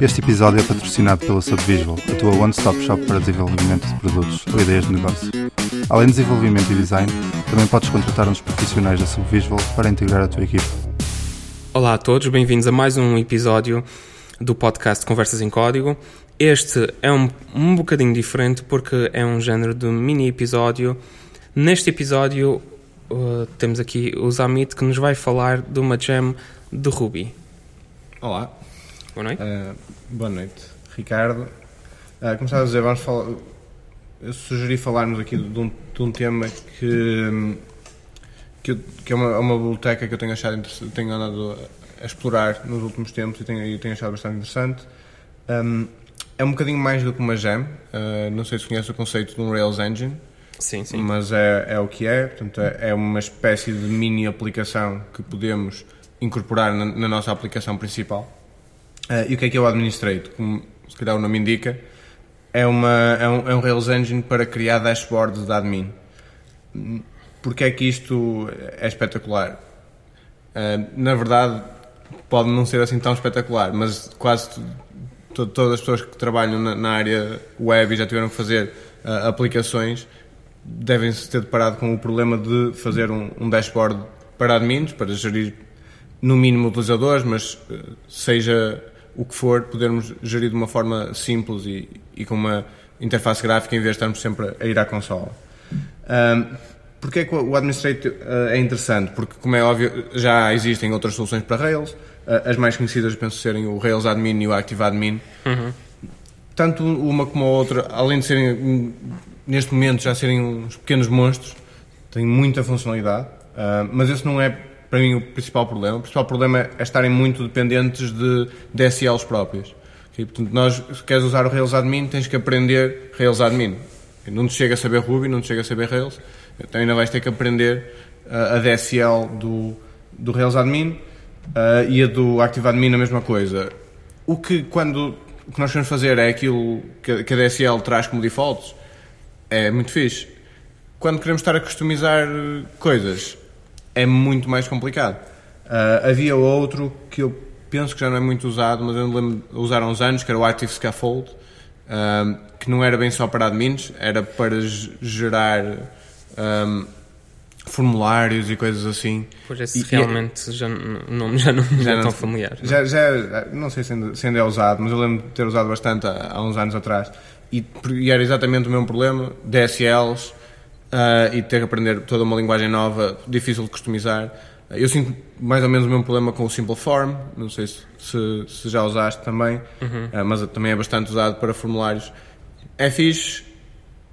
Este episódio é patrocinado pela Subvisual, a tua one-stop shop para desenvolvimento de produtos ou ideias de negócio. Além de desenvolvimento e design, também podes contratar uns profissionais da Subvisual para integrar a tua equipe. Olá a todos, bem-vindos a mais um episódio do podcast Conversas em Código. Este é um, um bocadinho diferente porque é um género de mini episódio. Neste episódio uh, temos aqui o Zamit que nos vai falar de uma jam de Ruby. Olá, Boa noite. uh, boa noite, Ricardo. Uh, como estava a dizer, vamos falar. Eu sugeri falarmos aqui de um, de um tema que, que, que é uma, uma biblioteca que eu tenho achado tenho andado a explorar nos últimos tempos e tenho, e tenho achado bastante interessante. Um, é um bocadinho mais do que uma gem. Uh, não sei se conhece o conceito de um Rails Engine. Sim, sim. mas é, é o que é. Portanto, é é uma espécie de mini aplicação que podemos incorporar na, na nossa aplicação principal. Ah, e o que é que é o? Como se calhar o nome indica, é, uma, é, um, é um Rails Engine para criar dashboards de admin. Porque é que isto é espetacular? Ah, na verdade, pode não ser assim tão espetacular, mas quase to- todas as pessoas que trabalham na, na área web e já tiveram que fazer ah, aplicações devem se ter deparado com o problema de fazer um, um dashboard para admins, para gerir no mínimo utilizadores, mas eh, seja o que for, podermos gerir de uma forma simples e, e com uma interface gráfica em vez de estarmos sempre a ir à consola. Um, Porquê é que o Administrate eh, é interessante? Porque, como é óbvio, já existem outras soluções para Rails. Eh, as mais conhecidas, penso, serem o Rails Admin e o Active Admin. Tanto uma como a outra, além de serem, hum, neste momento, já serem uns pequenos monstros, têm muita funcionalidade. Ah, mas esse não é, para mim, o principal problema. O principal problema é estarem muito dependentes de DSLs próprios. Ok? Portanto, nós, se queres usar o Rails Admin, tens que aprender Rails Admin. Não te chega a saber Ruby, não te chega a saber Rails, então ainda vais ter que aprender ah, a DSL do, do Rails Admin ah, e a do Active Admin a mesma coisa. O que, quando, o que nós queremos fazer é aquilo que, que a DSL traz como defaults, é muito fixe. Quando queremos estar a customizar coisas, é muito mais complicado. Ah, havia outro que eu penso que já não é muito usado, mas eu me lembro de usar há uns anos, que era o Active Scaffold, ah, que não era bem só para admins, era para ge- gerar ah, formulários e coisas assim. Pois esse E- e- realmente já, n- o nome já não já é não- tão familiar. Já, já, não sei se ainda, se ainda é usado, mas eu lembro de ter usado bastante há, há uns anos atrás. E, e era exatamente o mesmo problema: DSLs ah, e ter que aprender toda uma linguagem nova, difícil de customizar. Eu sinto mais ou menos o mesmo problema com o Simple Form, não sei se, se, se já usaste também, ah, mas também é bastante usado para formulários. É fixe,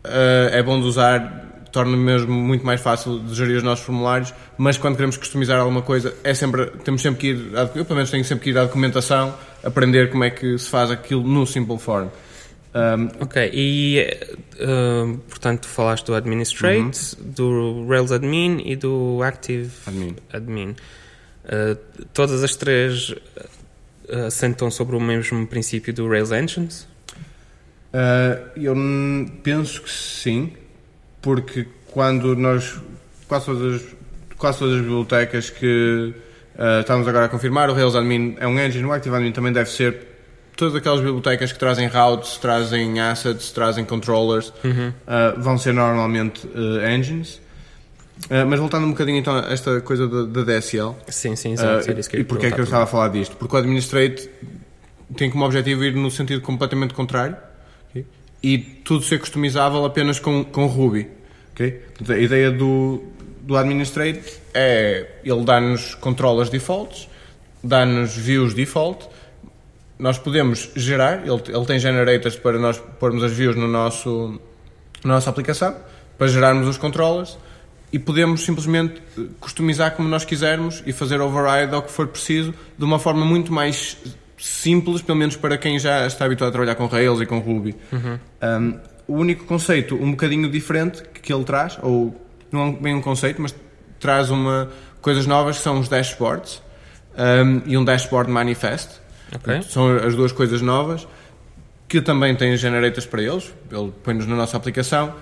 Uh, é bom de usar, torna mesmo muito mais fácil de gerir os nossos formulários, mas quando queremos customizar alguma coisa, é sempre, temos sempre que ir, à- eu pelo menos tenho sempre que ir à documentação, aprender como é que se faz aquilo no Simple Form. Um, Ok, e eh, portanto falaste do Administrate, do Rails Admin e do Active Admin. Admin. Eh, todas as três eh, assentam sobre o mesmo princípio do Rails Engines? Uh, eu penso que sim, porque quando nós, quase todas as, quase todas as bibliotecas que uh, estamos agora a confirmar, o Rails Admin é um engine, o Active Admin também deve ser todas aquelas bibliotecas que trazem routes, trazem assets, trazem controllers, uh, vão ser normalmente uh, engines. Uh, mas voltando um bocadinho então a esta coisa da, da DSL, Sim, sim, que e porquê é que eu estava a falar disto? Porque o Administrate tem como objetivo ir no sentido completamente contrário ok? e tudo ser customizável apenas com, com Ruby. ok? Portanto, a ideia do, do Administrate é ele dar-nos controllers defaults, dá-nos views default, nós podemos gerar, ele, ele tem generators para nós pormos as views no nosso, na nossa aplicação, para gerarmos os controllers e podemos simplesmente eh, customizar como nós quisermos e fazer override ao que for preciso de uma forma muito mais simples, pelo menos para quem já está habituado a trabalhar com Rails e com Ruby. Um, o único conceito um bocadinho diferente que, que ele traz, ou não é bem um conceito, mas traz uma, coisas novas que são os dashboards um, e um dashboard manifest. Ok. São as duas coisas novas que também têm generators para eles. Ele põe-nos na nossa aplicação.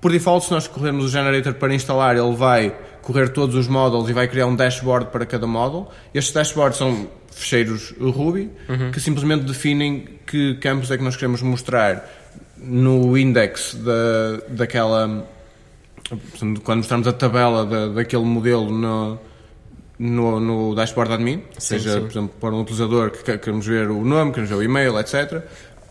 Por default, se nós escolhermos o generator para instalar, ele vai correr todos os módulos e vai criar um dashboard para cada módulo. Estes dashboards são fecheiros Ruby que simplesmente definem que campos é que nós queremos mostrar no index da, daquela. Quando mostramos a tabela da, daquele modelo no, no, no dashboard admin, Sim, seja, sim. por exemplo, para um utilizador que que- queremos ver o nome, queremos ver o e-mail, etc.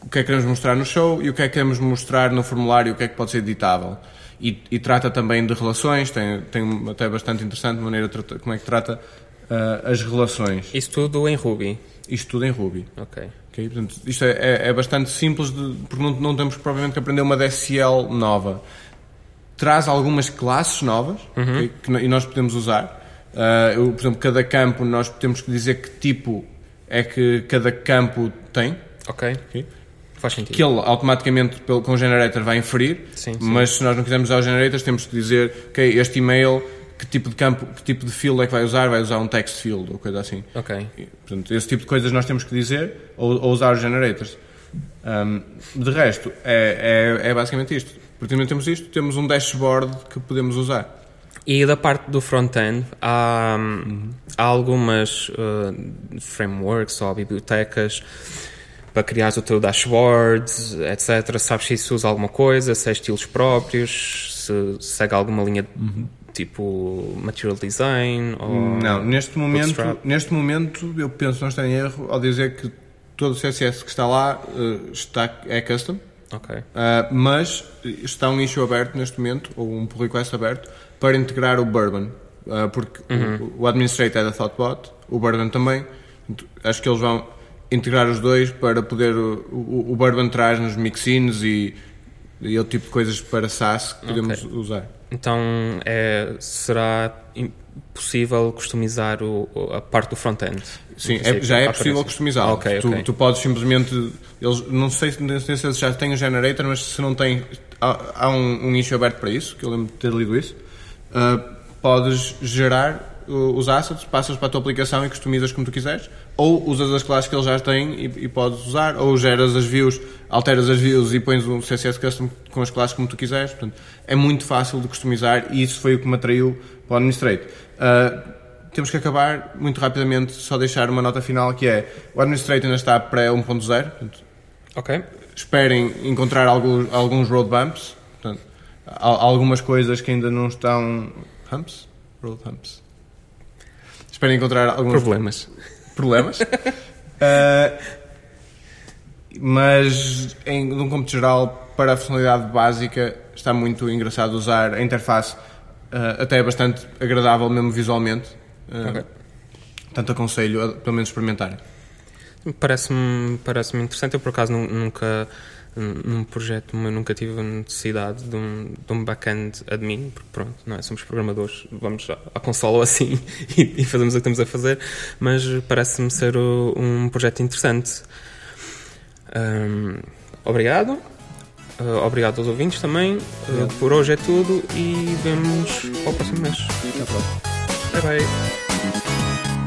O que é que queremos mostrar no show e o que é que queremos mostrar no formulário, o que é que pode ser editável. E, e trata também de relações, tem, tem até bastante interessante maneira de como é que trata ah, as relações. Isso tudo em Ruby. Isto tudo em Ruby. Ok. ok? Portanto, isto é, é- é bastante simples, de- porque não, não temos provavelmente que aprender uma DSL nova. Traz algumas classes novas ok, que no- e nós podemos usar. Ah, eu, por exemplo, cada campo nós temos que dizer que tipo é que cada campo tem. Ok. ok? Faz sentido. que ele automaticamente pelo, com o generator vai inferir, Sim, sim. mas se nós não quisermos usar os generators temos que dizer, ok, este e-mail, que tipo de campo, que tipo de field é que vai usar, vai usar um text field ou coisa assim. Ok. E, portanto, esse tipo de coisas nós temos que dizer ou, ou usar os generators. Ahm, de resto, é, é, é basicamente isto. Porque também temos isto, temos um dashboard que podemos usar. E da parte do front-end, há, há algumas uh, frameworks ou bibliotecas para criar o teu dashboard, etc. Sabes se isso usa alguma coisa, se é estilos próprios, se segue alguma linha tipo material design ou... Não, neste momento, Bootstrap. neste momento eu penso não está em erro ao dizer que todo o CSS que está lá eh, está, é custom. Ok. Uh, mas está um issue aberto neste momento, ou um pull request aberto, para integrar o Bourbon. Uh, porque o, o Administrator é da Thoughtbot, o Bourbon também. Acho que eles vão integrar os dois para poder. O, o, o Bourbon traz nos mixins e, e outro tipo de coisas para SaaS que podemos Ok. usar. Então é, será possível customizar o, a parte do front-end? Sim, é- já é possível aparência. customizá-lo. Ok, tu, ok. tu podes simplesmente. Eles, não sei se já têm o generator, mas se não têm. Há, há um, um issue aberto para isso, que eu lembro de ter lido isso. Ah, podes gerar uh, os assets, passas para a tua aplicação e customizas como tu quiseres, ou usas as classes que eles já têm e, e podes usar, ou geras as views, alteras as views e pões um CSS custom com as classes como tu quiseres. Portanto, é muito fácil de customizar e isso foi o que me atraiu para o Administrate. Ah, temos que acabar muito rapidamente, só deixar uma nota final que é o Administrator ainda está pré 1.0, portanto, Ok. esperem encontrar alguns, alguns road bumps, portanto, algumas coisas que ainda não estão. Humps? Road humps. Esperem encontrar alguns Problemas. problemas. Uh, mas, em, num cômputo geral, para a funcionalidade básica, está muito engraçado usar a interface, uh, até é bastante agradável mesmo visualmente. Uh, Ok. Portanto, aconselho a pelo menos experimentarem. Parece-me parece interessante. Eu, por acaso, nu- nunca, num projeto, meu, nunca tive a necessidade de um, de um back-end admin, porque pronto, não é? Somos programadores, vamos à, consola assim e, e fazemos o que estamos a fazer, mas parece-me ser o- um projeto interessante. Ahm, obrigado. Ah, obrigado aos ouvintes também. Ah, por hoje é tudo e vemos ao próximo mês. Até à próxima. Bye bye.